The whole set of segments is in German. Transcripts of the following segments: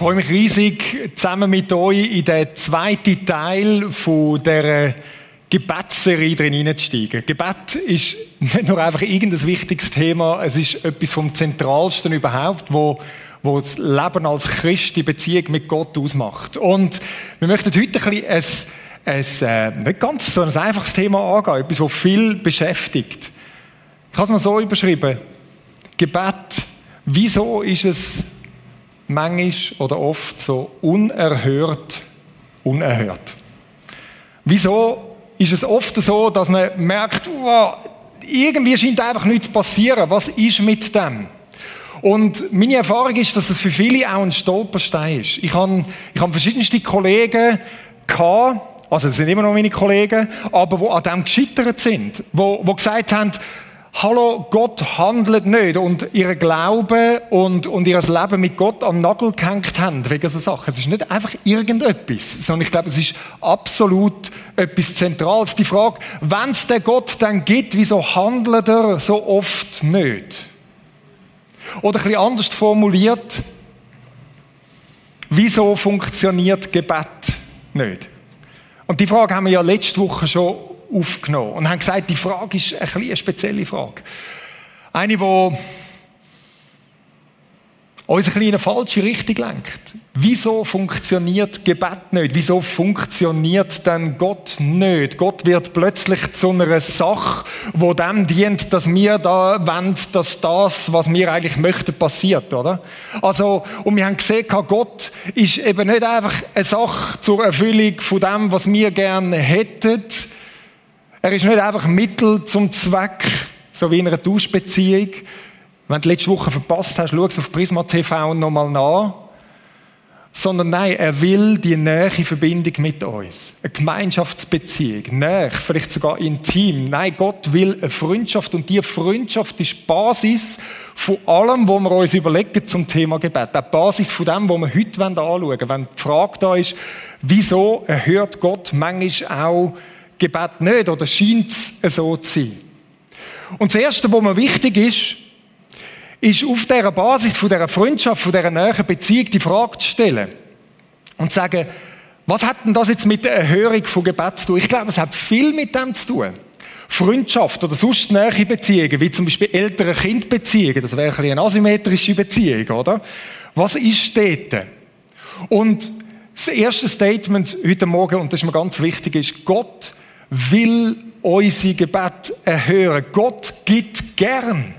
freue mich riesig, zusammen mit euch in den zweiten Teil von der Gebetsserie drin hineinzusteigen. Gebet ist nicht nur einfach irgendein wichtiges Thema, es ist etwas vom Zentralsten überhaupt, wo, wo das Leben als Christ die Beziehung mit Gott ausmacht. Und wir möchten heute ein bisschen ein, ein, äh, nicht ganz so ein einfaches Thema angehen, etwas, das viel beschäftigt. Ich habe es mal so überschrieben. Gebet, wieso ist es manchmal oder oft so unerhört, unerhört. Wieso ist es oft so, dass man merkt, wow, irgendwie scheint einfach nichts zu passieren. Was ist mit dem? Und meine Erfahrung ist, dass es für viele auch ein Stolperstein ist. Ich habe, ich habe verschiedenste Kollegen gehabt, also das sind immer noch meine Kollegen, aber die an dem gescheitert sind, wo, wo gesagt haben, Hallo, Gott handelt nicht und ihr Glaube und, und ihr Leben mit Gott am Nagel gehängt haben wegen so Sachen. Es ist nicht einfach irgendetwas, sondern ich glaube, es ist absolut etwas Zentrales. Die Frage, wenn es den Gott dann gibt, wieso handelt er so oft nicht? Oder ein bisschen anders formuliert, wieso funktioniert Gebet nicht? Und die Frage haben wir ja letzte Woche schon aufgenommen und haben gesagt, die Frage ist ein eine spezielle Frage. Eine, die uns ein in eine falsche Richtung lenkt. Wieso funktioniert Gebet nicht? Wieso funktioniert denn Gott nicht? Gott wird plötzlich zu einer Sache, wo dem dient, dass wir da wollen, dass das, was wir eigentlich möchten, passiert, oder? Also, und wir haben gesehen, Gott ist eben nicht einfach eine Sache zur Erfüllung von dem, was wir gerne hätten, er ist nicht einfach Mittel zum Zweck, so wie in einer Tauschbeziehung. Wenn du letzte Woche verpasst hast, schau auf Prisma TV nochmal nach. Sondern nein, er will die nähe Verbindung mit uns. Eine Gemeinschaftsbeziehung. Nähe, vielleicht sogar intim. Nein, Gott will eine Freundschaft und diese Freundschaft ist die Basis von allem, was wir uns überlegen zum Thema Gebet. Die Basis von dem, was wir heute anschauen wollen. Wenn die Frage da ist, wieso erhört Gott manchmal auch Gebet nicht oder scheint es so zu sein. Und das Erste, was mir wichtig ist, ist auf dieser Basis von dieser Freundschaft, von dieser näheren Beziehung die Frage zu stellen und zu sagen, was hat denn das jetzt mit der Erhörung von Gebet zu tun? Ich glaube, es hat viel mit dem zu tun. Freundschaft oder sonst nähere Beziehungen, wie zum Beispiel ältere Kindbeziehungen, das wäre ein eine asymmetrische Beziehung, oder? Was ist dort? Und das erste Statement heute Morgen, und das ist mir ganz wichtig, ist, Gott will unsere Gebet erhören. Gott gibt gern.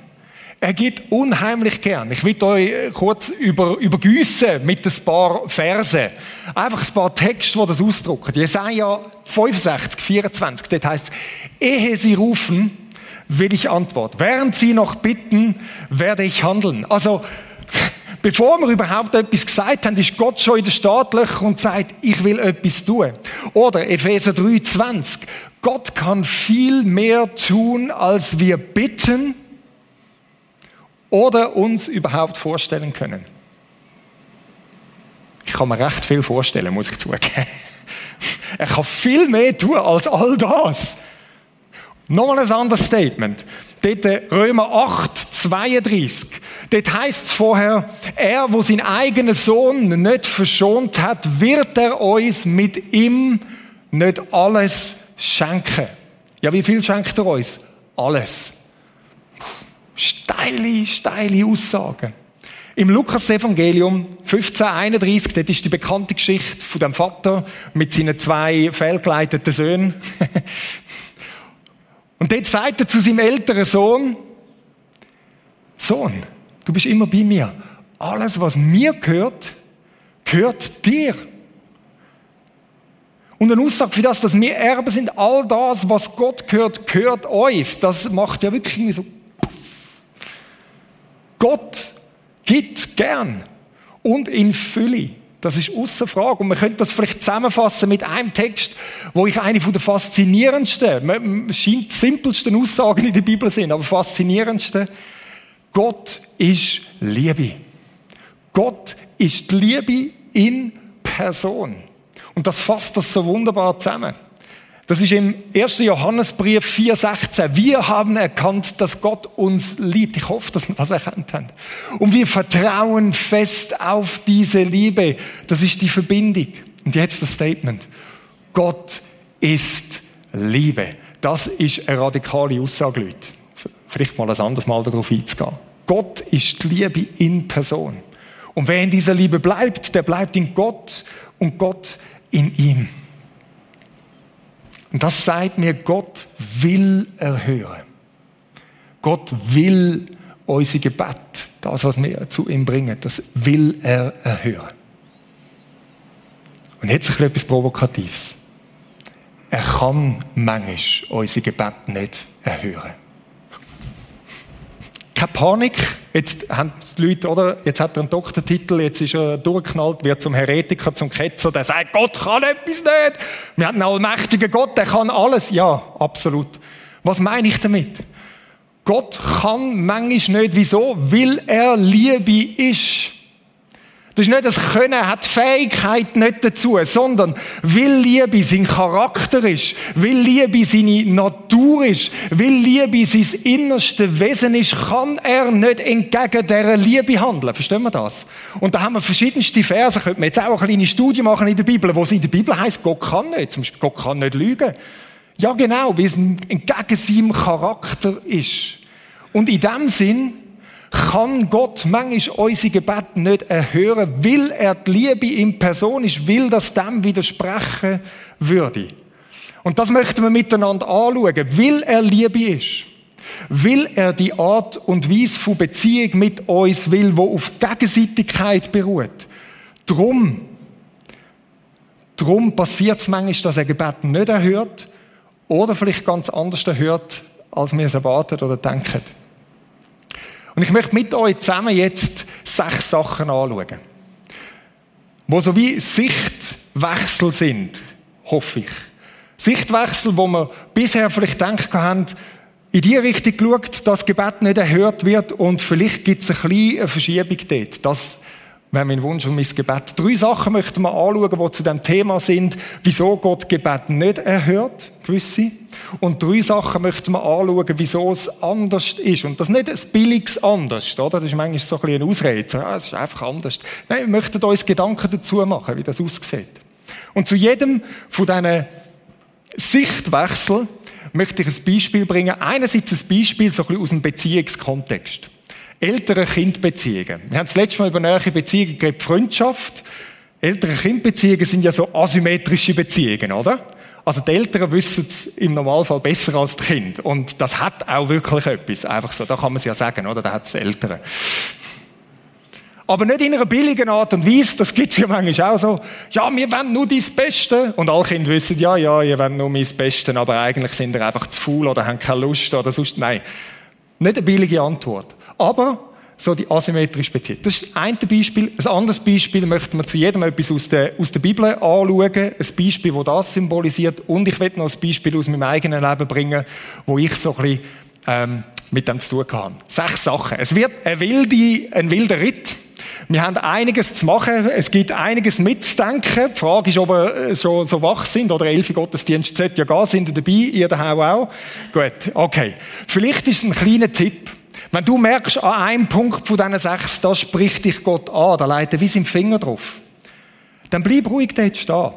Er gibt unheimlich gern. Ich will euch kurz über, übergüssen mit ein paar Verse. Einfach ein paar Texte, die das ausdrücken. Jesaja 65, 24, dort heißt ehe sie rufen, will ich antworten. Während sie noch bitten, werde ich handeln. Also, Bevor wir überhaupt etwas gesagt haben, ist Gott schon in den Startlöchern und sagt, ich will etwas tun. Oder Epheser 3,20. Gott kann viel mehr tun, als wir bitten oder uns überhaupt vorstellen können. Ich kann mir recht viel vorstellen, muss ich zugeben. Er kann viel mehr tun als all das. Nochmal ein anderes Statement. Dort äh, Römer 8, 32. Dort heißt es vorher, er, wo seinen eigenen Sohn nicht verschont hat, wird er uns mit ihm nicht alles schenken. Ja, wie viel schenkt er uns? Alles. Steile, steile Aussagen. Im Lukas-Evangelium 1531, dort ist die bekannte Geschichte von dem Vater mit seinen zwei fehlgeleiteten Söhnen. Und dort sagt er zu seinem älteren Sohn, Sohn, du bist immer bei mir. Alles, was mir gehört, gehört dir. Und eine Aussage für das, dass wir Erben sind, all das, was Gott gehört, gehört uns. Das macht ja wirklich so. Gott gibt gern und in Fülle. Das ist außer Frage. Und man könnte das vielleicht zusammenfassen mit einem Text, wo ich eine von der faszinierendsten, scheint simpelsten Aussagen in der Bibel sind, aber faszinierendsten. Gott ist Liebe. Gott ist Liebe in Person. Und das fasst das so wunderbar zusammen. Das ist im 1. Johannesbrief 4,16. Wir haben erkannt, dass Gott uns liebt. Ich hoffe, dass wir das erkannt haben. Und wir vertrauen fest auf diese Liebe. Das ist die Verbindung. Und jetzt das Statement. Gott ist Liebe. Das ist eine radikale Aussage, Leute. Vielleicht mal ein anderes Mal darauf einzugehen. Gott ist die Liebe in Person. Und wer in dieser Liebe bleibt, der bleibt in Gott und Gott in ihm. Und das sagt mir, Gott will erhören. Gott will unser Gebet, das, was wir zu ihm bringen, das will er erhören. Und jetzt etwas Provokatives. Er kann manchmal unser Gebet nicht erhören. Keine Panik. Jetzt haben die Leute, oder? Jetzt hat er einen Doktortitel, jetzt ist er durchgeknallt, wird zum Heretiker, zum Ketzer, der sagt, Gott kann etwas nicht. Wir haben einen allmächtigen Gott, der kann alles. Ja, absolut. Was meine ich damit? Gott kann manchmal nicht. Wieso? Weil er Liebe ist. Das ist nicht das Können, hat Fähigkeit nicht dazu, sondern will Liebe sein Charakter ist, will Liebe seine Natur ist, will Liebe sein innerste Wesen ist, kann er nicht entgegen dieser Liebe handeln. Verstehen wir das? Und da haben wir verschiedenste Verse, könnte man jetzt auch eine kleine Studie machen in der Bibel, wo es in der Bibel heißt, Gott kann nicht. Zum Beispiel, Gott kann nicht lügen. Ja, genau, weil es entgegen seinem Charakter ist. Und in dem Sinn kann Gott manchmal unsere Gebete nicht erhören, weil er die Liebe in Person ist, will das dem widersprechen würde. Und das möchten wir miteinander anschauen, weil er Liebe ist. Will er die Art und Weise von Beziehung mit uns will, wo auf Gegenseitigkeit beruht. Drum, drum passiert es manchmal, dass er Gebet nicht erhört oder vielleicht ganz anders erhört, als wir es erwarten oder denken. Und ich möchte mit euch zusammen jetzt sechs Sachen anschauen, wo so wie Sichtwechsel sind, hoffe ich. Sichtwechsel, wo wir bisher vielleicht gedacht haben, in die Richtung geschaut, dass Gebet nicht erhört wird und vielleicht gibt es eine kleine Verschiebung dort. Das wäre mein Wunsch und mein Gebet. Drei Sachen möchten wir anschauen, die zu dem Thema sind, wieso Gott Gebet nicht erhört, gewisse. Und drei Sachen möchten wir anschauen, wieso es anders ist. Und das nicht ein billiges anders, oder? Das ist manchmal so ein bisschen eine Ausrede. Ja, es ist einfach anders. Nein, wir möchten uns Gedanken dazu machen, wie das aussieht. Und zu jedem von diesen Sichtwechsel möchte ich ein Beispiel bringen. Einerseits ein Beispiel so ein bisschen aus dem Beziehungskontext. Eltern-Kind-Beziehungen. Wir haben das letzte Mal über nahe Beziehungen geredet, Freundschaft. Eltern-Kind-Beziehungen sind ja so asymmetrische Beziehungen, oder? Also die Eltern wissen es im Normalfall besser als die Kinder. Und das hat auch wirklich etwas. Einfach so, da kann man es ja sagen, oder? Da hat es Eltern. Aber nicht in einer billigen Art und Weise, das gibt es ja manchmal auch so. Ja, wir wollen nur dein Beste. Und alle Kinder wissen, ja, ja, ihr wollt nur mein Beste, aber eigentlich sind ihr einfach zu faul oder haben keine Lust oder sonst. Nein. Nicht eine billige Antwort. Aber so die asymmetrische Beziehung. Das ist ein Beispiel. Ein anderes Beispiel möchten wir zu jedem etwas aus der, aus der Bibel anschauen. Ein Beispiel, das das symbolisiert. Und ich werde noch ein Beispiel aus meinem eigenen Leben bringen, wo ich so ein bisschen, ähm, mit dem zu tun habe. Sechs Sachen. Es wird ein, wilde, ein wilder Ritt. Wir haben einiges zu machen. Es gibt einiges mitzudenken. Die Frage ist, ob wir äh, schon so wach sind oder elf Gottesdienst sollte ja gehen. Sind ihr dabei? Ihr daheim auch? Gut. Okay. Vielleicht ist es ein kleiner Tipp. Wenn du merkst, an einem Punkt von diesen sechs, da spricht dich Gott an, da leitet wie sein Finger drauf, dann bleib ruhig dort stehen.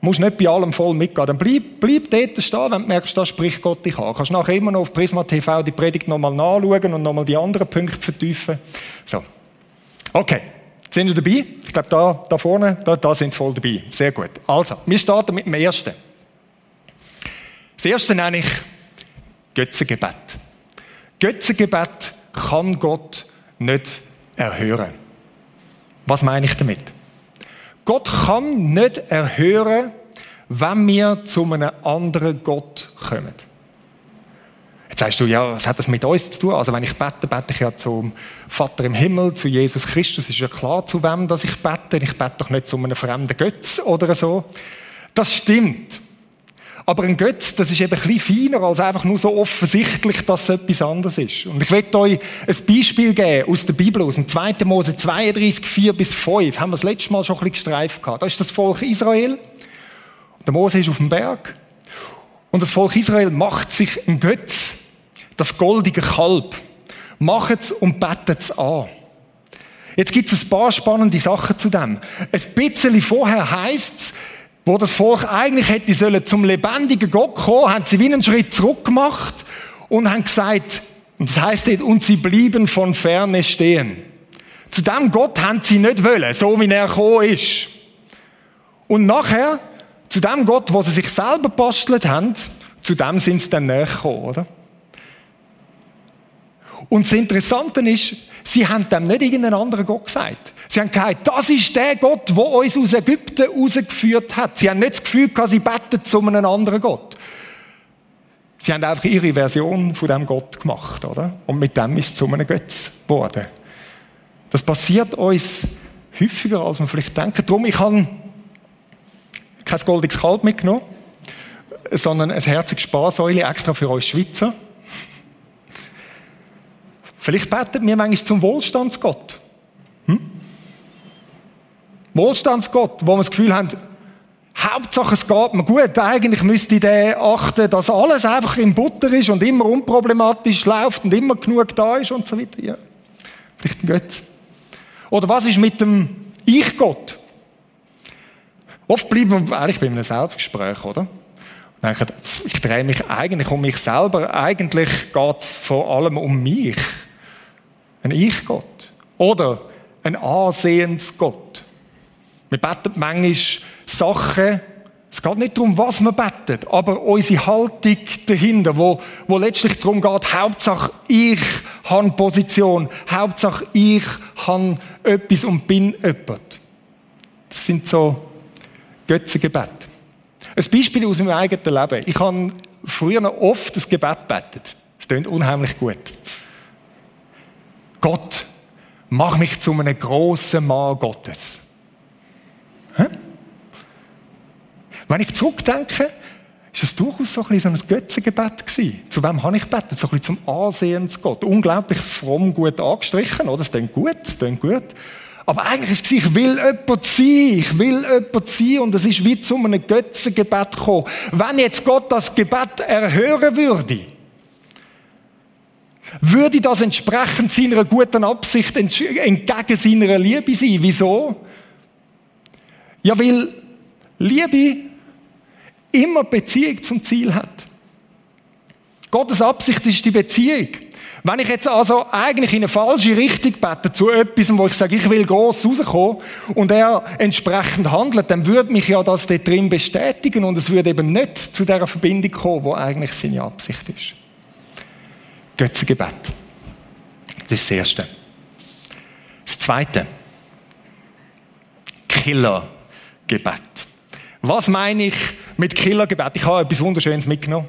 Du musst nicht bei allem voll mitgehen. Dann bleib, bleib dort stehen, wenn du merkst, da spricht Gott dich an. Du kannst nachher immer noch auf Prisma TV die Predigt nochmal nachschauen und nochmal die anderen Punkte vertiefen. So. Okay. Sind wir dabei? Ich glaube, da, da vorne, da, da sind sie voll dabei. Sehr gut. Also, wir starten mit dem ersten. Das erste nenne ich Götzengebet. Götzengebet kann Gott nicht erhören. Was meine ich damit? Gott kann nicht erhören, wenn wir zu einem anderen Gott kommen. Jetzt sagst du, ja, was hat das mit uns zu tun? Also wenn ich bete, bete ich ja zum Vater im Himmel, zu Jesus Christus. Ist ja klar, zu wem dass ich bete. Ich bete doch nicht zu einem fremden Götz oder so. Das stimmt. Aber ein Götz, das ist eben ein bisschen feiner als einfach nur so offensichtlich, dass es etwas anderes ist. Und ich werde euch ein Beispiel geben aus der Bibel, aus dem 2. Mose 32, 4 bis 5. Haben wir das letzte Mal schon ein bisschen gestreift gehabt. Da ist das Volk Israel. Der Mose ist auf dem Berg. Und das Volk Israel macht sich ein Götz, das goldige Kalb. Macht es und betet es an. Jetzt gibt es ein paar spannende Sachen zu dem. Ein bisschen vorher heißt es, wo das Volk eigentlich hätte sollen zum lebendigen Gott kommen, haben sie wie einen Schritt zurück gemacht und haben gesagt, und das heißt und sie blieben von ferne stehen. Zu dem Gott haben sie nicht wollen, so wie er gekommen ist. Und nachher, zu dem Gott, wo sie sich selber bastelt haben, zu dem sind sie dann näher gekommen, oder? Und das Interessante ist, sie haben dem nicht irgendeinen anderen Gott gesagt. Sie haben gesagt, das ist der Gott, der uns aus Ägypten rausgeführt hat. Sie haben nicht das Gefühl gehabt, sie beten zu einem anderen Gott. Sie haben einfach ihre Version von dem Gott gemacht, oder? Und mit dem ist es zu einem Götz geworden. Das passiert uns häufiger, als man vielleicht denkt. Darum, ich habe kein goldiges Kalb mitgenommen, sondern ein herziges Sparsäule extra für uns Schweizer. Vielleicht beten wir manchmal zum Wohlstandsgott. Wohlstandsgott, wo wir das Gefühl haben, Hauptsache es geht mir gut. Eigentlich müsste der achten, dass alles einfach in Butter ist und immer unproblematisch läuft und immer genug da ist und so weiter. Ja. Vielleicht ein Gott. Oder was ist mit dem Ich-Gott? Oft bleiben wir eigentlich bei einem Selbstgespräch, oder? denken, ich drehe mich eigentlich um mich selber. Eigentlich geht es vor allem um mich. Ein Ich-Gott. Oder ein Ansehensgott. Wir beten manchmal Sachen, es geht nicht darum, was wir beten, aber unsere Haltung dahinter, wo, wo letztlich darum geht, Hauptsache ich habe Position, Hauptsache ich habe etwas und bin jemand. Das sind so Götzengebete. Ein Beispiel aus meinem eigenen Leben. Ich habe früher noch oft das Gebet betet. Es klingt unheimlich gut. Gott, mach mich zu einem grossen Mann Gottes. Wenn ich zurückdenke, ist es durchaus so ein, bisschen so ein Götzengebet gewesen. Zu wem habe ich gebetet? So ein bisschen zum Ansehen zu Gott. Unglaublich fromm, gut angestrichen, oder? Das klingt gut, das klingt gut. Aber eigentlich ist es, ich will jemand sein, ich will jemand sein und es ist wie zu einem Götzengebet gekommen. Wenn jetzt Gott das Gebet erhören würde, würde das entsprechend seiner guten Absicht entgegen seiner Liebe sein. Wieso? Ja, weil Liebe immer Beziehung zum Ziel hat. Gottes Absicht ist die Beziehung. Wenn ich jetzt also eigentlich in eine falsche Richtung bete, zu etwas, wo ich sage, ich will gross rauskommen, und er entsprechend handelt, dann würde mich ja das dort drin bestätigen und es würde eben nicht zu der Verbindung kommen, wo eigentlich seine Absicht ist. Götzengebet. Das ist das Erste. Das Zweite. Killergebet. Was meine ich mit Killergebet? Ich habe etwas Wunderschönes mitgenommen.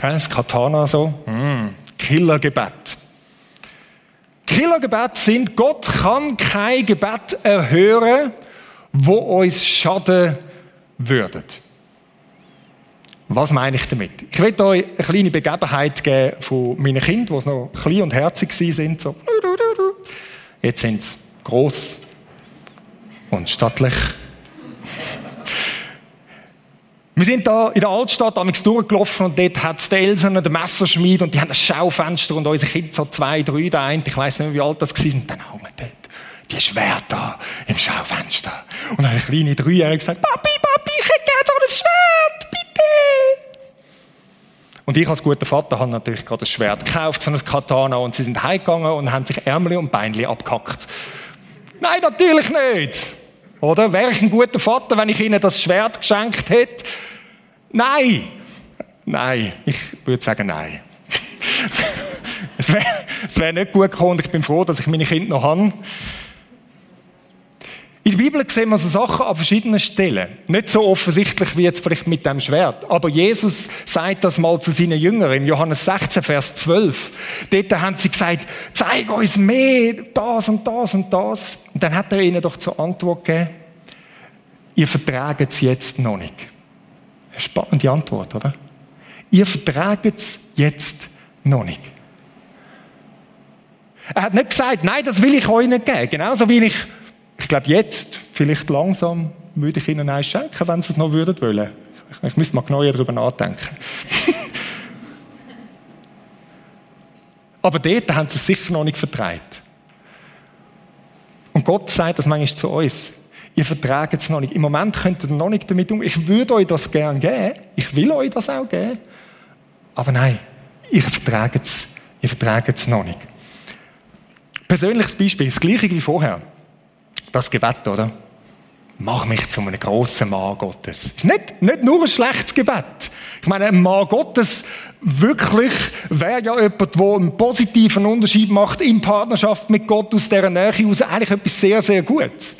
Das Katana so. Mm, Killergebet. Killergebet sind, Gott kann kein Gebet erhören, wo uns schaden würde. Was meine ich damit? Ich will euch eine kleine Begebenheit geben von meinen Kindern, die noch klein und herzig sind. So. Jetzt sind sie gross und stattlich. Wir sind da in der Altstadt damals durchgelaufen und dort hat es Elsen und den Messerschmied und die haben ein Schaufenster und unsere Kinder so zwei, drei, der eine, ich weiß nicht mehr, wie alt das war, und dann hängen dort die Schwerter im Schaufenster. Und dann hat eine kleine Dreijährige gesagt, Papi, Papi, ich hätte gerne so ein Schwert, bitte. Und ich als guter Vater habe natürlich gerade ein Schwert gekauft, so ein Katana, und sie sind heimgegangen und haben sich Ärmel und Beinli abgehackt. Nein, natürlich nicht. Oder? Wäre ich ein guter Vater, wenn ich ihnen das Schwert geschenkt hätte? Nein. Nein. Ich würde sagen nein. es wäre wär nicht gut gekommen ich bin froh, dass ich meine Kinder noch habe. In der Bibel sehen wir so Sachen an verschiedenen Stellen. Nicht so offensichtlich wie jetzt vielleicht mit dem Schwert. Aber Jesus sagt das mal zu seinen Jüngern in Johannes 16, Vers 12. Dort haben sie gesagt, zeig uns mehr, das und das und das. Und dann hat er ihnen doch zur Antwort gegeben, ihr vertraget es jetzt noch nicht. Eine spannende Antwort, oder? Ihr vertraget es jetzt noch nicht. Er hat nicht gesagt, nein, das will ich euch nicht geben. Genauso wie ich ich glaube, jetzt, vielleicht langsam, würde ich ihnen eins schenken, wenn sie es noch würden wollen. Ich müsste mal genauer darüber nachdenken. Aber dort haben sie es sicher noch nicht vertreibt. Und Gott sagt das manchmal zu uns. Ihr verträgt es noch nicht. Im Moment könnt ihr noch nicht damit um. Ich würde euch das gern geben. Ich will euch das auch geben. Aber nein, ihr verträgt es. Ihr verträgt es noch nicht. Persönliches Beispiel, das gleiche wie vorher. Das Gebet, oder? Mach mich zu einem grossen Mann Gottes. Ist nicht, nicht nur ein schlechtes Gebet. Ich meine, ein Mann Gottes wirklich wäre ja jemand, der einen positiven Unterschied macht in Partnerschaft mit Gott aus dieser Nähe aus. Eigentlich etwas sehr, sehr Gutes.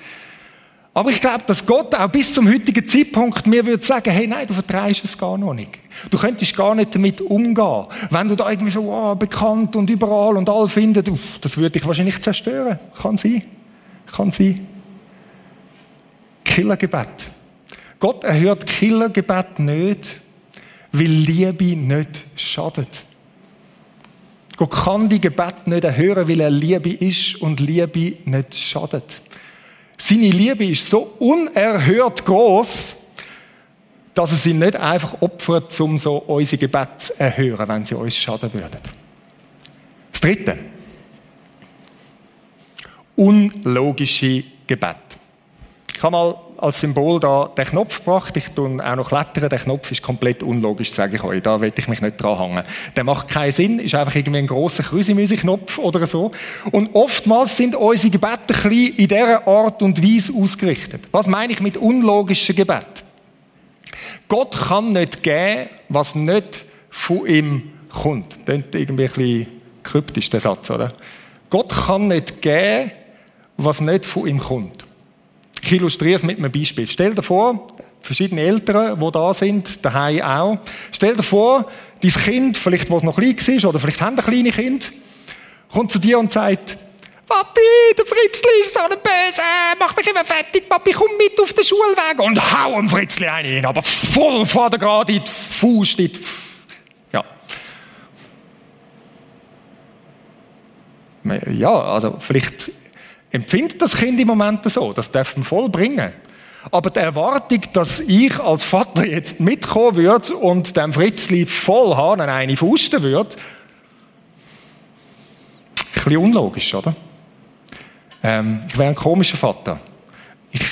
Aber ich glaube, dass Gott auch bis zum heutigen Zeitpunkt mir würde sagen, hey, nein, du vertreibst es gar noch nicht. Du könntest gar nicht damit umgehen. Wenn du da irgendwie so oh, bekannt und überall und all findest, uff, das würde dich wahrscheinlich zerstören. Kann sein. Kann sein. Killergebet. Gott erhört Killergebet nicht, weil Liebe nicht schadet. Gott kann die Gebet nicht erhören, weil er Liebe ist und Liebe nicht schadet. Seine Liebe ist so unerhört groß, dass er sie nicht einfach opfert, um so unsere Gebete zu erhören, wenn sie uns schaden würden. Das dritte. Unlogische Gebet. Ich habe mal als Symbol da den Knopf gebracht. Ich tue auch noch klettern. Der Knopf ist komplett unlogisch, sage ich euch. Da will ich mich nicht dran hängen. Der macht keinen Sinn. Ist einfach irgendwie ein grosser Krüsimüsi-Knopf oder so. Und oftmals sind unsere Gebete ein bisschen in dieser Art und Weise ausgerichtet. Was meine ich mit unlogischen Gebet? Gott kann nicht geben, was nicht von ihm kommt. Das klingt irgendwie ein bisschen kryptisch, der Satz, oder? Gott kann nicht geben, was nicht von ihm kommt. Ich illustriere es mit einem Beispiel. Stell dir vor, verschiedene Eltern, die da sind, daheim auch. Stell dir vor, dein Kind, vielleicht, was noch klein war, oder vielleicht haben ein kleine Kind, kommt zu dir und sagt, Papi, der Fritzli ist so ein Böse, mach mich immer fertig, Papi, komm mit auf den Schulweg und hau dem Fritzli einen, aber voll vor der gerade in die Faust, in die ja. Ja, also vielleicht empfindet das Kind im Moment so, das darf man voll bringen. Aber die Erwartung, dass ich als Vater jetzt mitkommen würde und dem Fritzli voll an eine fusten würde, ein bisschen unlogisch, oder? Ähm, ich wäre ein komischer Vater. Ich,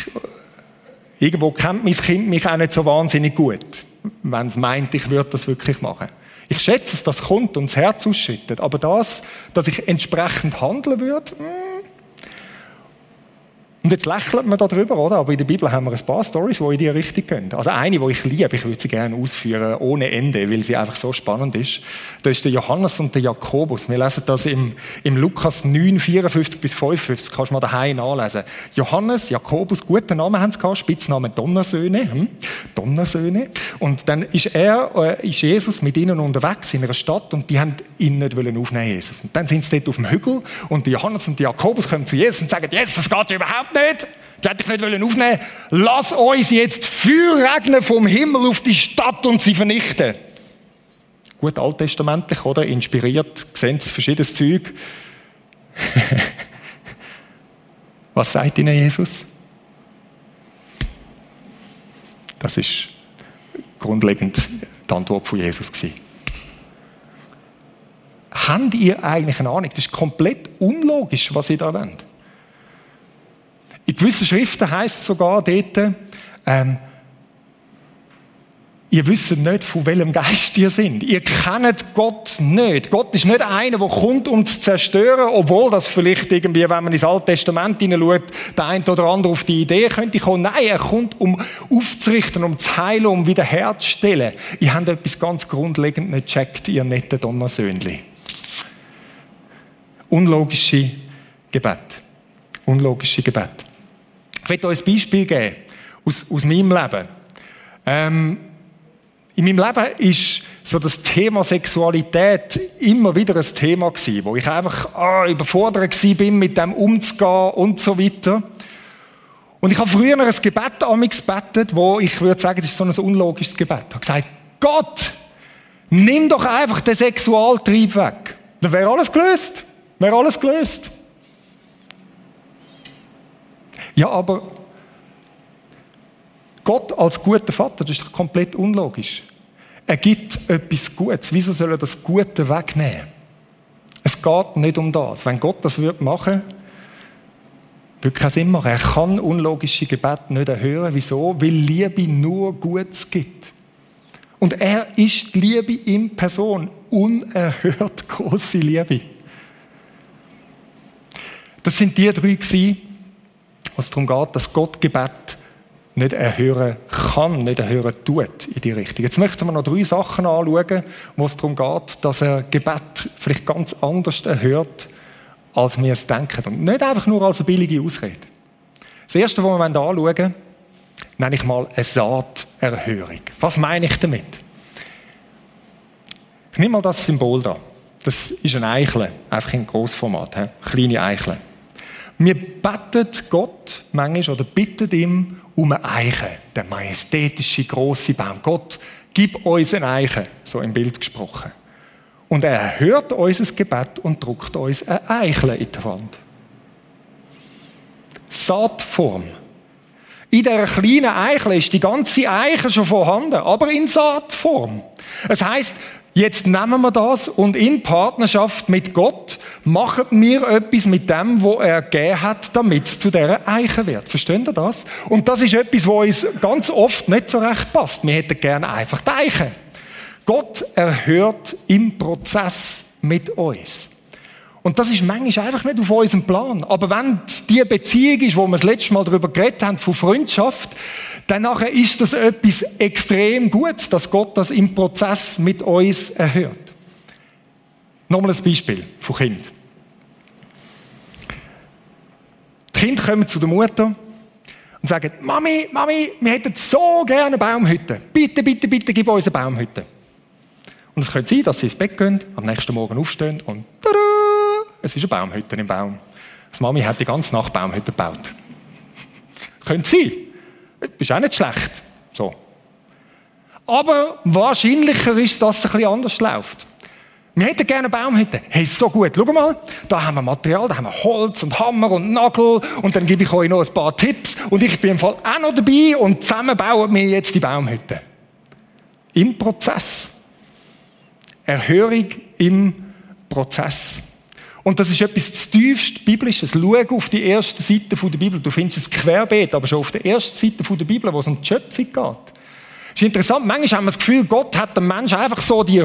irgendwo kennt mein Kind mich auch nicht so wahnsinnig gut, wenn es meint, ich würde das wirklich machen. Ich schätze es, dass es kommt und das Herz ausschüttet. Aber das, dass ich entsprechend handeln würde, mh, hm, und jetzt lächelt man darüber, oder? Aber in der Bibel haben wir ein paar Stories, die in die Richtung gehen. Also eine, die ich liebe, ich würde sie gerne ausführen, ohne Ende, weil sie einfach so spannend ist. Das ist der Johannes und der Jakobus. Wir lesen das im, im Lukas 9, 54 bis 55. Kannst du mal daheim nachlesen. Johannes, Jakobus, guten Namen haben sie gehabt, Spitzname Donnersöhne. Hm? Donnersöhne. Und dann ist er, äh, ist Jesus mit ihnen unterwegs in einer Stadt und die haben ihn nicht wollen aufnehmen, Jesus. Und dann sind sie dort auf dem Hügel und der Johannes und der Jakobus kommen zu Jesus und sagen, Jesus, das geht überhaupt nicht. Die hätte ich nicht aufnehmen Lass uns jetzt Feuer regnen vom Himmel auf die Stadt und sie vernichten. Gut alttestamentlich, oder? Inspiriert, sehen Sie verschiedenes Zeug. Was sagt Ihnen Jesus? Das ist grundlegend die Antwort von Jesus. Habt ihr eigentlich eine Ahnung? Das ist komplett unlogisch, was ihr da wollt. In gewissen Schriften heißt es sogar dort, ähm, ihr wisst nicht, von welchem Geist ihr seid. Ihr kennt Gott nicht. Gott ist nicht einer, der kommt, um zu zerstören, obwohl das vielleicht irgendwie, wenn man ins Alte Testament hineinschaut, der eine oder andere auf die Idee könnte kommen. Nein, er kommt, um aufzurichten, um zu heilen, um wiederherzustellen. Ihr habt etwas ganz grundlegend nicht gecheckt, ihr netten Donnersöhnli. Unlogische Gebet. Unlogische Gebet. Ich möchte euch ein Beispiel geben aus, aus meinem Leben. Ähm, in meinem Leben ist so das Thema Sexualität immer wieder ein Thema gewesen, wo ich einfach ah, überfordert bin, mit dem umzugehen und so weiter. Und ich habe früher ein Gebet an mich gebetet, wo ich würde sagen, das ist so ein unlogisches Gebet. Ich habe gesagt, Gott, nimm doch einfach den Sexualtrieb weg. Dann wäre alles gelöst. Wäre alles gelöst. Ja, aber Gott als guter Vater, das ist doch komplett unlogisch. Er gibt etwas Gutes. Wieso soll er das Gute wegnehmen? Es geht nicht um das. Wenn Gott das machen würde, würde keinen Sinn machen. Er kann unlogische Gebete nicht erhören. Wieso? Weil Liebe nur Gutes gibt. Und er ist die Liebe in Person. Unerhört große Liebe. Das sind die drei gewesen, was darum geht, dass Gott Gebet nicht erhören kann, nicht erhören tut in die Richtung. Jetzt möchten wir noch drei Sachen anschauen, wo es darum geht, dass er Gebet vielleicht ganz anders erhört, als wir es denken. Und nicht einfach nur als eine billige Ausrede. Das Erste, was wir anschauen wollen, nenne ich mal eine Saaterhörung. Was meine ich damit? Ich nehme mal das Symbol da. Das ist ein Eichel, einfach in Großformat, kleine Eichel. Wir beten Gott manchmal oder bitten ihm um eine Eiche, der majestätische große Baum. Gott, gib uns eine Eiche, so im Bild gesprochen. Und er hört unser Gebet und druckt uns eine Eichel in die Wand. Saatform. In dieser kleinen Eichel ist die ganze Eiche schon vorhanden, aber in Saatform. Es heißt, Jetzt nehmen wir das und in Partnerschaft mit Gott machen wir etwas mit dem, wo er gegeben hat, damit es zu dieser Eiche wird. Versteht ihr das? Und das ist etwas, wo uns ganz oft nicht so recht passt. Wir hätten gerne einfach die Eiche. Gott erhört im Prozess mit uns. Und das ist manchmal einfach nicht auf unserem Plan. Aber wenn die Beziehung ist, wo wir das letzte Mal darüber geredet haben, von Freundschaft, dann ist das etwas extrem Gutes, dass Gott das im Prozess mit uns erhört. Nochmal ein Beispiel von Kind. Die Kinder kommen zu der Mutter und sagen, Mami, Mami, wir hätten so gerne eine Baumhütte. Bitte, bitte, bitte, gib uns eine Baumhütte. Und es könnte sein, dass sie ins Bett gehen, am nächsten Morgen aufstehen und tada, es ist eine Baumhütte im Baum. Das Mami hat die ganze Nacht Baumhütte gebaut. könnte sein. Ist auch nicht schlecht. So. Aber wahrscheinlicher ist, dass es ein bisschen anders läuft. Wir hätten gerne eine Baumhütte. Hey, so gut. Schau mal, da haben wir Material, da haben wir Holz und Hammer und Nagel und dann gebe ich euch noch ein paar Tipps und ich bin im Fall auch noch dabei und zusammen bauen wir jetzt die Baumhütte. Im Prozess. Erhörung im Prozess. Und das ist etwas tiefst Biblisches. Schau auf die erste Seite der Bibel. Du findest es querbeet, aber schon auf der ersten Seite der Bibel, wo es um die Schöpfung geht. Das ist interessant. Manchmal haben wir das Gefühl, Gott hat dem Menschen einfach so die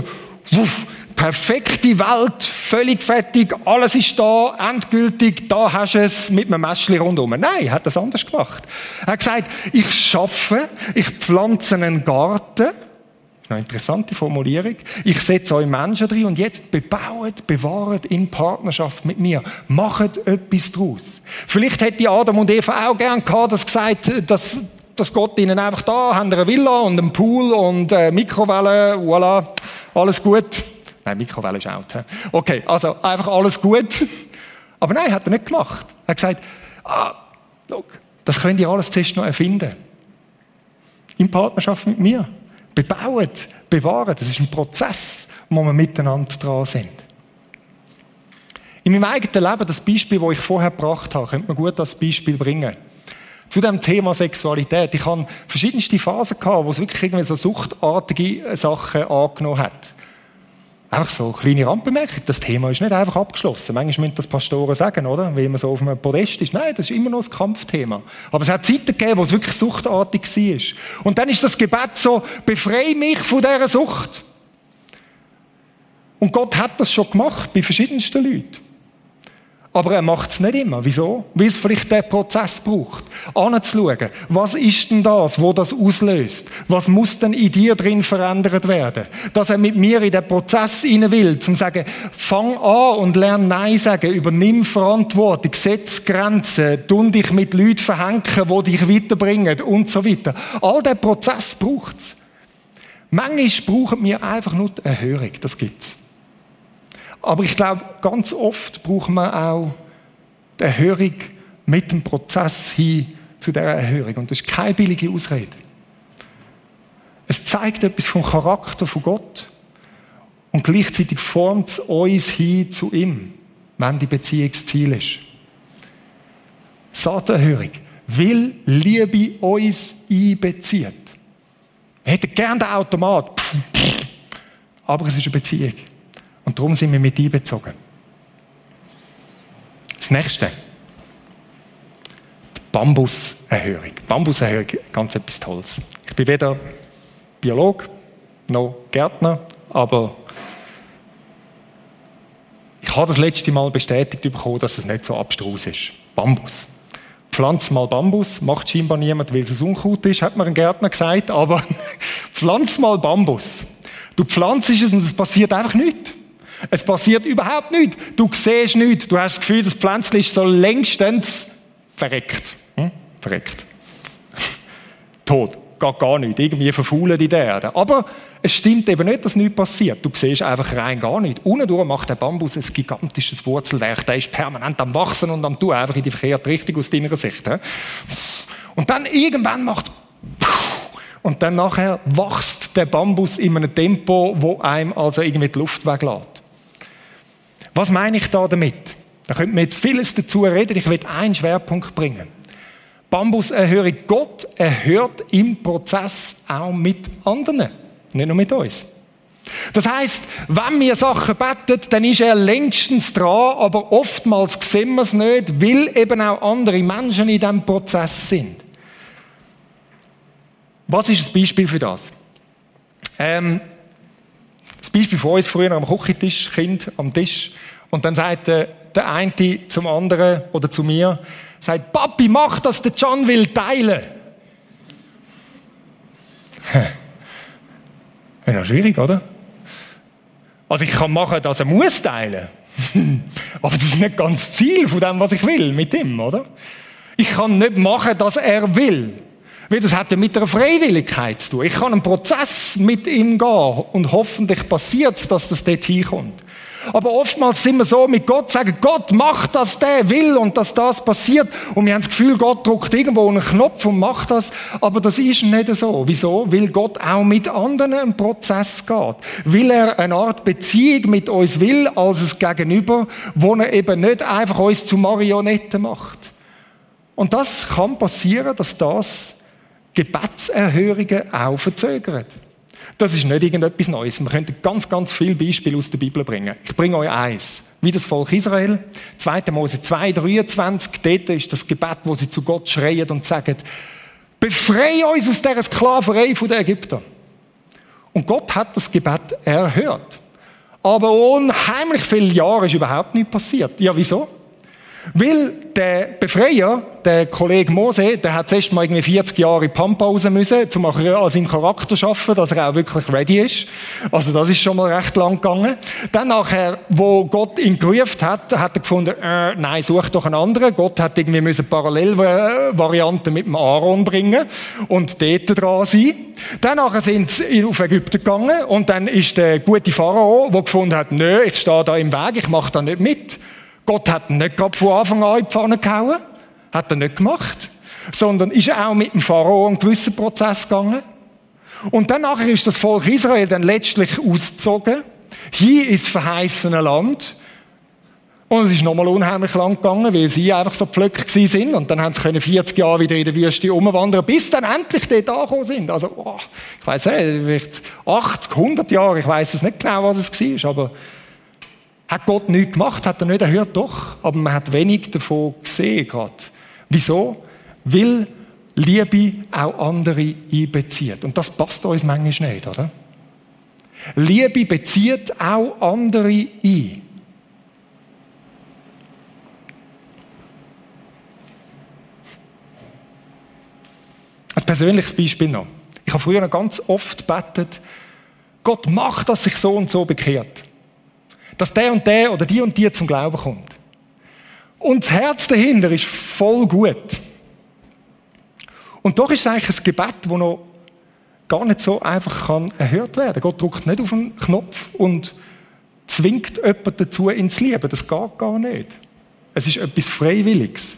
wuff, perfekte Welt, völlig fertig, alles ist da, endgültig, da hast du es mit einem Mäschchen rundherum. Nein, er hat das anders gemacht. Er hat gesagt, ich schaffe, ich pflanze einen Garten, eine interessante Formulierung. Ich setze euch Menschen drin und jetzt bebaut, bewahrt in Partnerschaft mit mir. Macht etwas draus. Vielleicht hätte Adam und Eva auch gern gehabt, dass gesagt, dass, dass Gott ihnen einfach da, haben eine Villa und einen Pool und eine Mikrowelle, voilà, alles gut. Nein, Mikrowelle ist out. Okay, also einfach alles gut. Aber nein, hat er nicht gemacht. Er hat gesagt, ah, look, das könnt ihr alles zuerst noch erfinden. In Partnerschaft mit mir bebauen, bewahren. Das ist ein Prozess, wo wir miteinander dran sind. In meinem eigenen Leben, das Beispiel, das ich vorher gebracht habe, könnte man gut als Beispiel bringen. Zu dem Thema Sexualität. Ich habe verschiedenste Phasen gehabt, wo es wirklich irgendwie so suchtartige Sachen angenommen hat. Einfach so eine kleine Randbemerkung. Das Thema ist nicht einfach abgeschlossen. Manchmal müssen das Pastoren sagen, oder? Weil man so auf einem Podest ist. Nein, das ist immer noch ein Kampfthema. Aber es hat Zeiten gegeben, wo es wirklich suchtartig war. Und dann ist das Gebet so, befreie mich von dieser Sucht. Und Gott hat das schon gemacht bei verschiedensten Leuten. Aber er macht es nicht immer. Wieso? Weil es vielleicht den Prozess braucht. Anzuschauen, was ist denn das, wo das auslöst? Was muss denn in dir drin verändert werden? Dass er mit mir in den Prozess hinein will, zum sagen, fang an und lern Nein sagen, übernimm Verantwortung, setz Grenzen, tun dich mit Leuten verhängen, die dich weiterbringen und so weiter. All der Prozess braucht es. Manchmal brauchen wir einfach nur die Erhörung. Das gibt's. Aber ich glaube, ganz oft braucht man auch die Erhörung mit dem Prozess hin zu dieser Erhörung. Und das ist keine billige Ausrede. Es zeigt etwas vom Charakter von Gott und gleichzeitig formt es uns hin zu ihm, wenn die Beziehungsziel ist. Saaterhörung. Weil Liebe uns einbezieht. Wir hätten gerne den Automat. Aber es ist eine Beziehung. Und darum sind wir mit einbezogen. Das nächste. Die Bambuserhöhung. Bambuserhöhung, ganz etwas Tolles. Ich bin weder Biolog noch Gärtner, aber ich habe das letzte Mal bestätigt bekommen, dass es nicht so abstrus ist. Bambus. Pflanz mal Bambus, macht scheinbar niemand, weil es Unkraut ist, hat mir ein Gärtner gesagt, aber pflanz mal Bambus. Du pflanzt es und es passiert einfach nichts. Es passiert überhaupt nichts. Du siehst nichts. Du hast das Gefühl, das Pflänzchen ist so längstens verreckt. Hm? Verreckt. Tot. Geht gar nicht. Irgendwie verfaulen die Erde. Aber es stimmt eben nicht, dass nichts passiert. Du siehst einfach rein gar nichts. Unten macht der Bambus ein gigantisches Wurzelwerk. Der ist permanent am Wachsen und am Tun, einfach in die verkehrte Richtung aus deiner Sicht. Und dann irgendwann macht und dann nachher wächst der Bambus in einem Tempo, wo einem also irgendwie die Luft weglässt. Was meine ich da damit? Da könnte man jetzt vieles dazu reden. Ich will einen Schwerpunkt bringen. Bambus erhöre Gott erhört im Prozess auch mit anderen, nicht nur mit uns. Das heißt, wenn wir Sachen beten, dann ist er längstens dran, aber oftmals sehen wir es nicht, weil eben auch andere Menschen in diesem Prozess sind. Was ist das Beispiel für das? Ähm, das Beispiel von uns früher am Küchentisch, Kind am Tisch, und dann sagt der, der eine zum anderen oder zu mir, sagt, Papi, mach, dass der John will teilen. Ja, schwierig, oder? Also ich kann machen, dass er muss teilen. Aber das ist nicht ganz das Ziel von dem, was ich will mit ihm, oder? Ich kann nicht machen, dass er will. Weil das hat ja mit einer Freiwilligkeit zu tun. Ich kann einen Prozess mit ihm gehen und hoffentlich passiert es, dass das dort hinkommt. Aber oftmals sind wir so mit Gott, sagen, Gott macht, dass der will und dass das passiert. Und wir haben das Gefühl, Gott drückt irgendwo einen Knopf und macht das. Aber das ist nicht so. Wieso? Weil Gott auch mit anderen einen Prozess geht. Weil er eine Art Beziehung mit uns will, als es Gegenüber, wo er eben nicht einfach uns zu Marionetten macht. Und das kann passieren, dass das Gebetserhörungen auch verzögert. Das ist nicht irgendetwas Neues. Wir könnten ganz, ganz viele Beispiele aus der Bibel bringen. Ich bringe euch eins. Wie das Volk Israel. 2. Mose 2, 23. Dort ist das Gebet, wo sie zu Gott schreien und sagen, befreie uns aus dieser Sklaverei von den Ägyptern. Und Gott hat das Gebet erhört. Aber unheimlich viele Jahre ist überhaupt nichts passiert. Ja, wieso? Weil der Befreier, der Kollege Mose, der hat zuerst mal irgendwie 40 Jahre in Pampa raus müssen, um an seinem Charakter zu arbeiten, dass er auch wirklich ready ist. Also das ist schon mal recht lang gegangen. Dann nachher, wo Gott ihn gerufen hat, hat er gefunden, äh, nein, such doch einen anderen. Gott hat irgendwie müssen Parallelvarianten mit dem Aaron bringen und dort dran sein. Dann nachher sind sie auf Ägypten gegangen und dann ist der gute Pharao, der gefunden hat, nö, ich stehe da im Weg, ich mache da nicht mit. Gott hat nicht gerade von Anfang an in die Pfanne gehauen. Hat er nicht gemacht. Sondern ist auch mit dem Pharao einen gewissen Prozess gegangen. Und dann nachher ist das Volk Israel dann letztlich ausgezogen. Hier ins verheißene Land. Und es ist nochmal unheimlich lang gegangen, weil sie einfach so pflöck sind. Und dann haben sie 40 Jahre wieder in der Wüste umwandern, bis dann endlich dort angekommen sind. Also, oh, ich weiß nicht, vielleicht 80, 100 Jahre, ich weiß es nicht genau, was es war, aber hat Gott nichts gemacht? Hat er nicht erhört? Doch. Aber man hat wenig davon gesehen Gott. Wieso? Weil Liebe auch andere einbezieht. Und das passt uns manchmal nicht, oder? Liebe bezieht auch andere ein. Ein persönliches Beispiel noch. Ich habe früher ganz oft betet, Gott macht, dass sich so und so bekehrt dass der und der oder die und die zum Glauben kommt. Und das Herz dahinter ist voll gut. Und doch ist es eigentlich ein Gebet, das noch gar nicht so einfach kann erhört werden. Gott drückt nicht auf den Knopf und zwingt jemanden dazu ins Lieben. Das geht gar nicht. Es ist etwas Freiwilliges.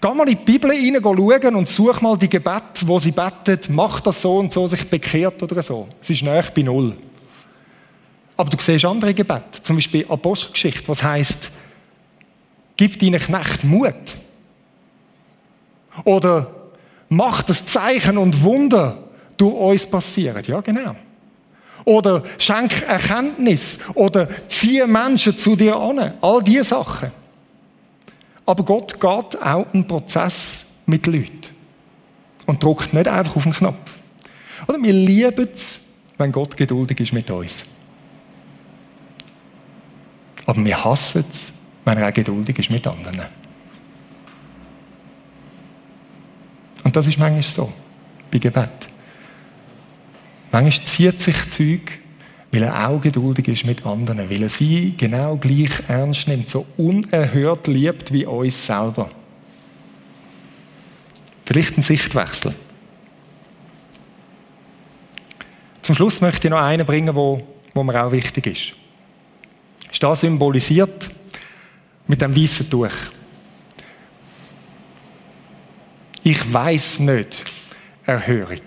Geh mal in die Bibel hinein schauen und such mal die Gebete, wo sie betet, mach das so und so, sich bekehrt oder so. Es ist näher bei Null. Aber du siehst andere Gebete, zum Beispiel Apostelgeschichte, was heißt, gib deinen Knecht Mut. Oder macht das Zeichen und Wunder durch uns passieren. Ja, genau. Oder schenk Erkenntnis. Oder ziehe Menschen zu dir an. All diese Sachen. Aber Gott geht auch einen Prozess mit Leuten. Und drückt nicht einfach auf den Knopf. Oder wir lieben es, wenn Gott geduldig ist mit uns. Aber wir hassen es, wenn er auch geduldig ist mit anderen. Und das ist manchmal so, bei Gebet. Manchmal zieht sich Zeug, weil er auch geduldig ist mit anderen, weil er sie genau gleich ernst nimmt, so unerhört liebt wie uns selber. Vielleicht ein Sichtwechsel. Zum Schluss möchte ich noch einen bringen, wo, wo mir auch wichtig ist. Ist da symbolisiert mit dem weißen Tuch. Ich weiß nicht Erhörung.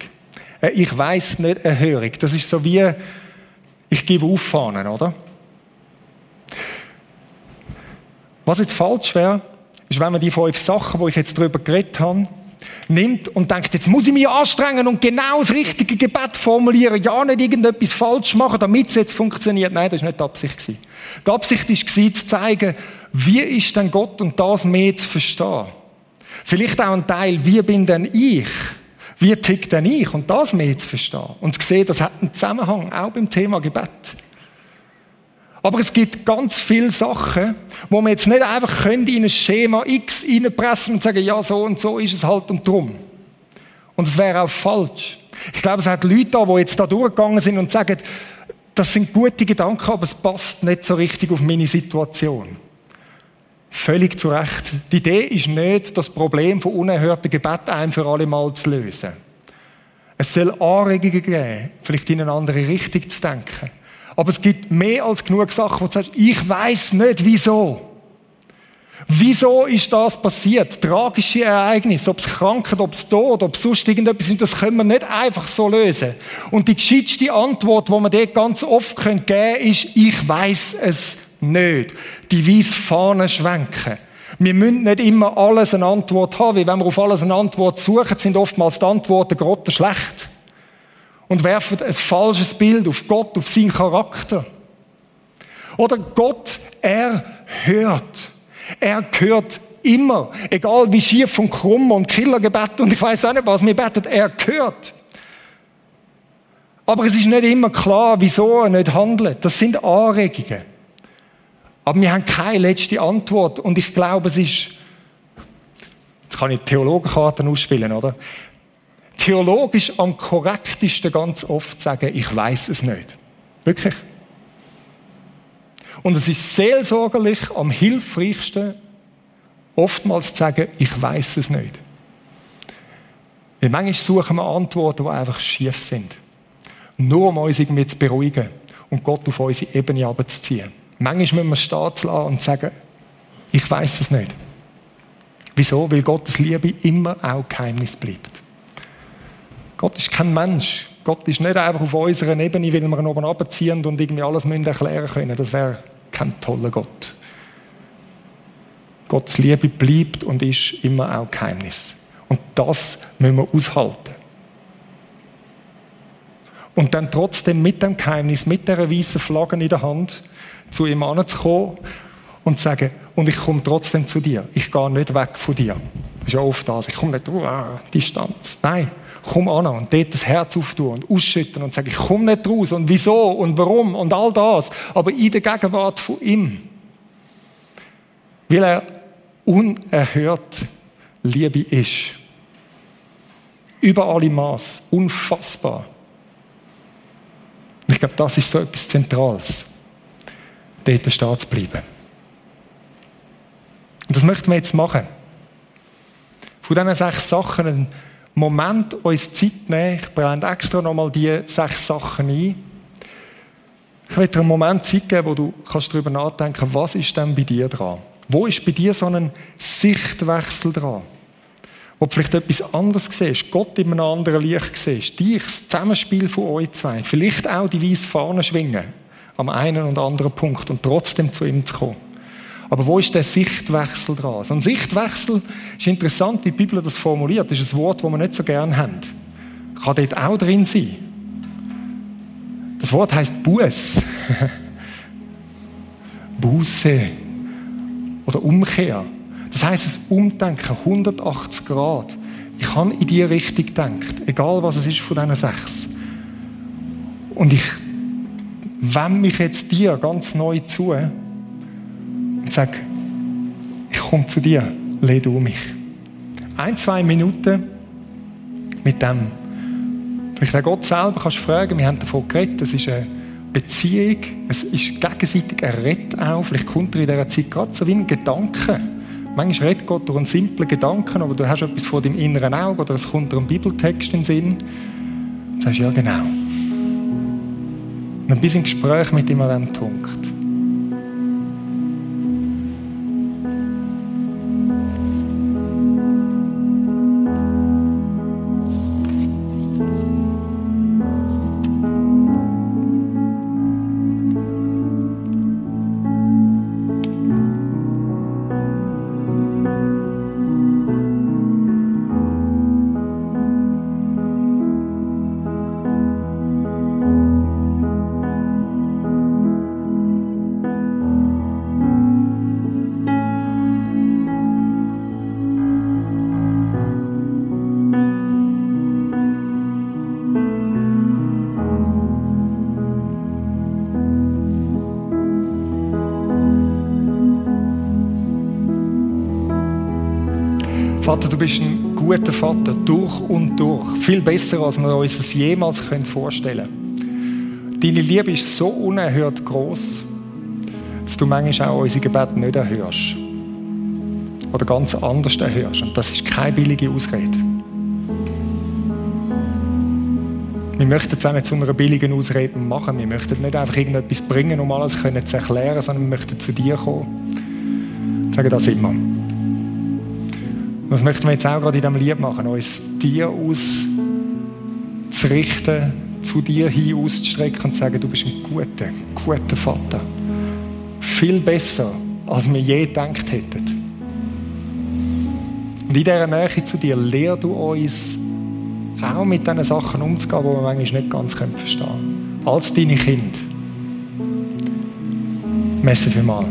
Äh, ich weiß nicht Erhörung. Das ist so wie, ich gebe auffahnen, oder? Was jetzt falsch wäre, ist, wenn man die fünf Sachen, wo ich jetzt darüber geredet habe, nimmt und denkt, jetzt muss ich mich anstrengen und genau das richtige Gebet formulieren, ja nicht irgendetwas falsch machen, damit es jetzt funktioniert. Nein, das war nicht die Absicht. Die Absicht war zu zeigen, wie ist denn Gott und das mehr zu verstehen. Vielleicht auch ein Teil, wie bin denn ich? Wie tickt denn ich? Und das mehr zu verstehen. Und zu sehen, das hat einen Zusammenhang, auch beim Thema Gebet. Aber es gibt ganz viele Sachen, wo man jetzt nicht einfach in ein Schema X reinpressen und sagen, ja, so und so ist es halt und drum. Und es wäre auch falsch. Ich glaube, es hat Leute da, die jetzt da durchgegangen sind und sagen, das sind gute Gedanken, aber es passt nicht so richtig auf meine Situation. Völlig zu Recht. Die Idee ist nicht, das Problem von unerhörten Gebet ein für alle Mal zu lösen. Es soll Anregungen geben, vielleicht in eine andere Richtung zu denken. Aber es gibt mehr als genug Sachen, wo du sagst, ich weiß nicht, wieso. Wieso ist das passiert? Tragische Ereignisse, ob es Krankheit, ob es Tod, ob es sonst irgendetwas ist, das können wir nicht einfach so lösen. Und die gescheitste Antwort, die wir dort ganz oft geben können, ist, ich weiß es nicht. Die weiss Fahne schwenken. Wir müssen nicht immer alles eine Antwort haben, weil wenn wir auf alles eine Antwort suchen, sind oftmals die Antworten gerade schlecht und werfen ein falsches Bild auf Gott, auf seinen Charakter. Oder Gott, er hört. Er hört immer. Egal wie schief und krumm und Killergebet und ich weiß auch nicht was, mir betet, er hört. Aber es ist nicht immer klar, wieso er nicht handelt. Das sind Anregungen. Aber wir haben keine letzte Antwort und ich glaube, es ist, jetzt kann ich Theologenkarten ausspielen, oder? Theologisch am korrektesten ganz oft sagen, ich weiß es nicht. Wirklich. Und es ist seelsorgerlich am hilfreichsten, oftmals zu sagen, ich weiß es nicht. Weil manchmal suchen wir Antworten, die einfach schief sind. Nur um uns irgendwie zu beruhigen und Gott auf unsere Ebene abzuziehen. Manchmal müssen wir stehen und sagen, ich weiß es nicht. Wieso? Weil Gottes Liebe immer auch Geheimnis bleibt. Gott ist kein Mensch. Gott ist nicht einfach auf unserer Ebene, weil wir ihn oben abziehen und irgendwie alles erklären können. Das wäre kein toller Gott. Gottes Liebe bleibt und ist immer auch Geheimnis. Und das müssen wir aushalten. Und dann trotzdem mit dem Geheimnis, mit der weißen Flagge in der Hand, zu ihm anzukommen und zu sagen, und ich komme trotzdem zu dir. Ich gehe nicht weg von dir. Das ist ja oft das. Ich komme nicht, uh, Distanz. Nein komm an und dort das Herz auftun und ausschütten und sagen, ich komme nicht raus und wieso und warum und all das, aber in der Gegenwart von ihm. Weil er unerhört Liebe ist. Über alle Maß. Unfassbar. ich glaube, das ist so etwas Zentrales. Dort stehen zu bleiben. Und das möchten wir jetzt machen. Von diesen sechs Sachen Moment uns Zeit nehmen. Ich blende extra nochmal die sechs Sachen ein. Ich will dir einen Moment Zeit geben, wo du kannst darüber nachdenken kannst, was ist denn bei dir dran? Wo ist bei dir so ein Sichtwechsel dran? Wo du vielleicht etwas anderes siehst, Gott in einem anderen Licht siehst, dich, das Zusammenspiel von euch zwei, vielleicht auch die weiße Fahne schwingen, am einen und anderen Punkt und trotzdem zu ihm zu kommen. Aber wo ist der Sichtwechsel dran? So ein Sichtwechsel ist interessant, wie die Bibel das formuliert. Das ist ein Wort, das wir nicht so gerne haben. Kann dort auch drin sein. Das Wort heißt Buß. Buße. Oder Umkehr. Das heißt, es Umdenken, 180 Grad. Ich habe in die Richtung gedacht, egal was es ist von diesen sechs. Und ich wende mich jetzt dir ganz neu zu und sage, ich komme zu dir, leh du mich. Ein, zwei Minuten mit dem. Vielleicht auch Gott selber kannst du fragen, wir haben davon geredet, das ist eine Beziehung, es ist gegenseitig ein Rett auch. Vielleicht kommt er in dieser Zeit gerade so wie ein Gedanke. Manchmal redet Gott durch einen simplen Gedanken, aber du hast etwas vor deinem inneren Auge oder es kommt dir ein Bibeltext in den Sinn. Du sagst, ja genau. Und ein bisschen Gespräch mit ihm an diesem Punkt. Vater, du bist ein guter Vater, durch und durch. Viel besser, als wir uns das jemals vorstellen können. Deine Liebe ist so unerhört groß, dass du manchmal auch unsere Gebete nicht erhörst. Oder ganz anders erhörst. Und das ist keine billige Ausrede. Wir möchten zusammen zu einer billigen Ausrede machen. Wir möchten nicht einfach irgendetwas bringen, um alles zu erklären, sondern wir möchten zu dir kommen. Sagen das immer. Das möchten wir jetzt auch gerade in diesem Lied machen, uns dir auszurichten, zu dir hin auszustrecken und zu sagen, du bist ein guter, guter Vater. Viel besser, als wir je gedacht hätten. Und in dieser Nähe zu dir lehr du uns auch mit diesen Sachen umzugehen, die wir manchmal nicht ganz verstehen können. Als deine Kinder. Für mal.